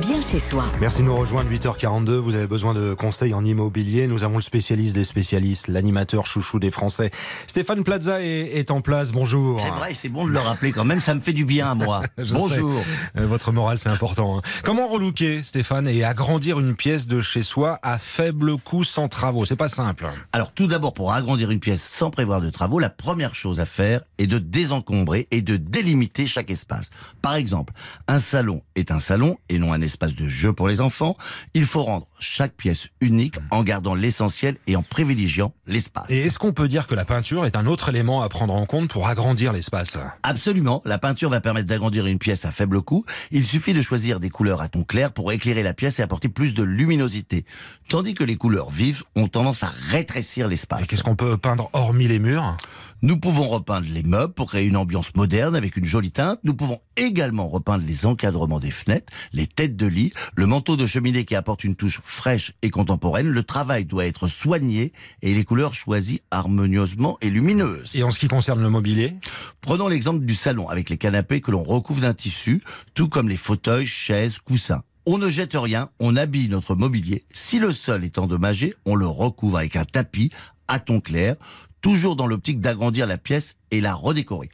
bien chez soi. Merci de nous rejoindre 8h42. Vous avez besoin de conseils en immobilier. Nous avons le spécialiste des spécialistes, l'animateur chouchou des Français. Stéphane Plaza est, est en place. Bonjour. C'est vrai, c'est bon de le rappeler quand même, ça me fait du bien à moi. Bonjour. sais. Euh, Votre morale, c'est important. hein. Comment relooker, Stéphane, et agrandir une pièce de chez soi à faible coût sans travaux? C'est pas simple. Alors tout d'abord, pour agrandir une pièce sans prévoir de travaux, la première chose à faire est de désencombrer et de délimiter chaque espace. Par exemple, un salon est un salon et non un espace de jeu pour les enfants. Il faut rendre chaque pièce unique en gardant l'essentiel et en privilégiant l'espace. Et est-ce qu'on peut dire que la peinture est un autre élément à prendre en compte pour agrandir l'espace? Absolument, la peinture va permettre d'agrandir une pièce à faible coût. Il suffit de choisir des couleurs à ton clair pour éclairer la pièce et apporter plus de luminosité. Tandis que les couleurs vives ont tendance à rétrécir l'espace. Et qu'est-ce qu'on peut peindre hormis les murs? Nous pouvons repeindre les meubles pour créer une ambiance moderne avec une jolie teinte. Nous pouvons également repeindre les encadrements des fenêtres, les têtes de lit, le manteau de cheminée qui apporte une touche fraîche et contemporaine. Le travail doit être soigné et les couleurs choisies harmonieusement et lumineuses. Et en ce qui concerne le mobilier? Prenons l'exemple du salon avec les canapés que l'on recouvre d'un tissu, tout comme les fauteuils, chaises, coussins. On ne jette rien, on habille notre mobilier. Si le sol est endommagé, on le recouvre avec un tapis à ton clair, toujours dans l'optique d'agrandir la pièce et la redécorer.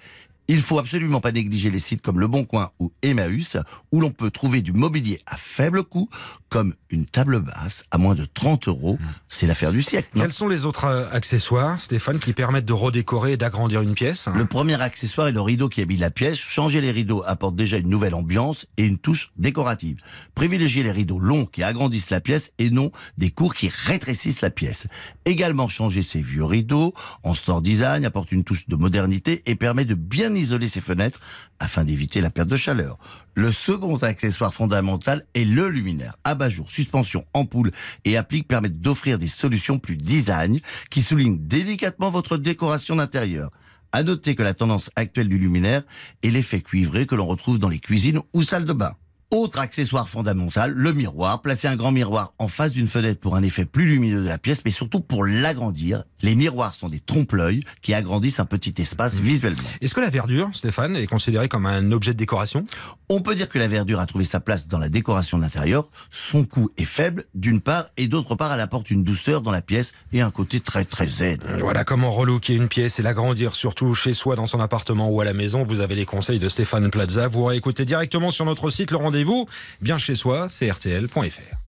Il faut absolument pas négliger les sites comme Le Bon Coin ou Emmaüs, où l'on peut trouver du mobilier à faible coût, comme une table basse à moins de 30 euros. C'est l'affaire du siècle. Quels sont les autres euh, accessoires, Stéphane, qui permettent de redécorer et d'agrandir une pièce? Le premier accessoire est le rideau qui habille la pièce. Changer les rideaux apporte déjà une nouvelle ambiance et une touche décorative. Privilégiez les rideaux longs qui agrandissent la pièce et non des courts qui rétrécissent la pièce. Également changer ces vieux rideaux en store design apporte une touche de modernité et permet de bien isoler ses fenêtres afin d'éviter la perte de chaleur. Le second accessoire fondamental est le luminaire. Abat-jour, suspension, ampoule et applique permettent d'offrir des solutions plus design qui soulignent délicatement votre décoration d'intérieur. À noter que la tendance actuelle du luminaire est l'effet cuivré que l'on retrouve dans les cuisines ou salles de bain. Autre accessoire fondamental, le miroir. Placez un grand miroir en face d'une fenêtre pour un effet plus lumineux de la pièce, mais surtout pour l'agrandir. Les miroirs sont des trompe-l'œil qui agrandissent un petit espace visuellement. Est-ce que la verdure, Stéphane, est considérée comme un objet de décoration? On peut dire que la verdure a trouvé sa place dans la décoration d'intérieur. Son coût est faible, d'une part, et d'autre part, elle apporte une douceur dans la pièce et un côté très très zen. Voilà comment relooker une pièce et l'agrandir, surtout chez soi, dans son appartement ou à la maison. Vous avez les conseils de Stéphane Plaza. Vous réécoutez directement sur notre site le rendez-vous. Bien chez soi, c'est rtl.fr.